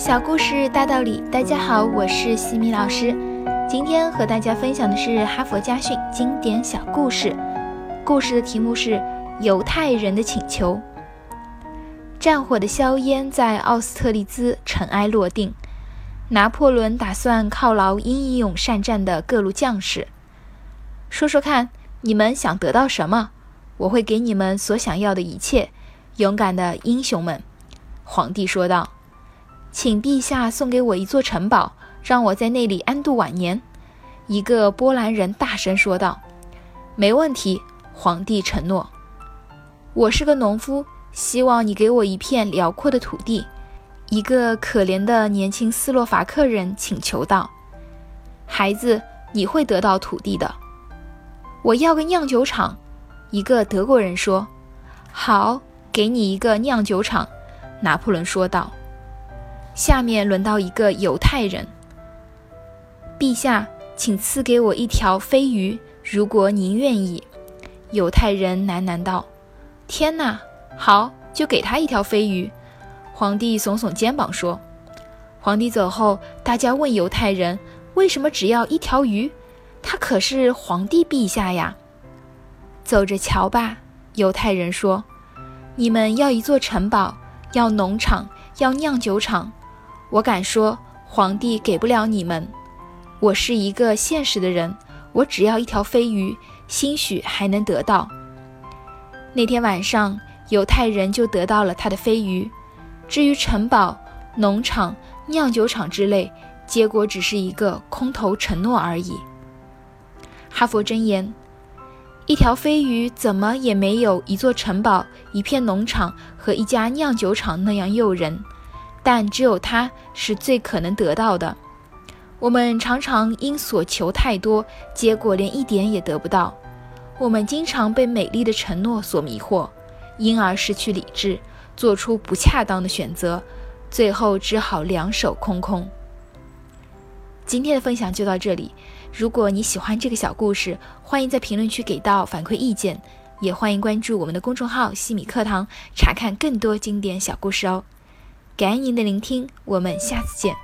小故事大道理，大家好，我是西米老师。今天和大家分享的是哈佛家训经典小故事。故事的题目是《犹太人的请求》。战火的硝烟在奥斯特利兹尘埃落定。拿破仑打算犒劳英勇善战的各路将士。说说看，你们想得到什么？我会给你们所想要的一切，勇敢的英雄们。皇帝说道。请陛下送给我一座城堡，让我在那里安度晚年。”一个波兰人大声说道。“没问题。”皇帝承诺。“我是个农夫，希望你给我一片辽阔的土地。”一个可怜的年轻斯洛伐克人请求道。“孩子，你会得到土地的。”“我要个酿酒厂。”一个德国人说。“好，给你一个酿酒厂。”拿破仑说道。下面轮到一个犹太人。陛下，请赐给我一条飞鱼，如果您愿意。犹太人喃喃道：“天哪，好，就给他一条飞鱼。”皇帝耸耸肩膀说：“皇帝走后，大家问犹太人，为什么只要一条鱼？他可是皇帝陛下呀！”走着瞧吧，犹太人说：“你们要一座城堡，要农场，要酿酒厂。”我敢说，皇帝给不了你们。我是一个现实的人，我只要一条飞鱼，兴许还能得到。那天晚上，犹太人就得到了他的飞鱼。至于城堡、农场、酿酒厂之类，结果只是一个空头承诺而已。哈佛箴言：一条飞鱼怎么也没有一座城堡、一片农场和一家酿酒厂那样诱人。但只有它是最可能得到的。我们常常因所求太多，结果连一点也得不到。我们经常被美丽的承诺所迷惑，因而失去理智，做出不恰当的选择，最后只好两手空空。今天的分享就到这里。如果你喜欢这个小故事，欢迎在评论区给到反馈意见，也欢迎关注我们的公众号“西米课堂”，查看更多经典小故事哦。感谢您的聆听，我们下次见。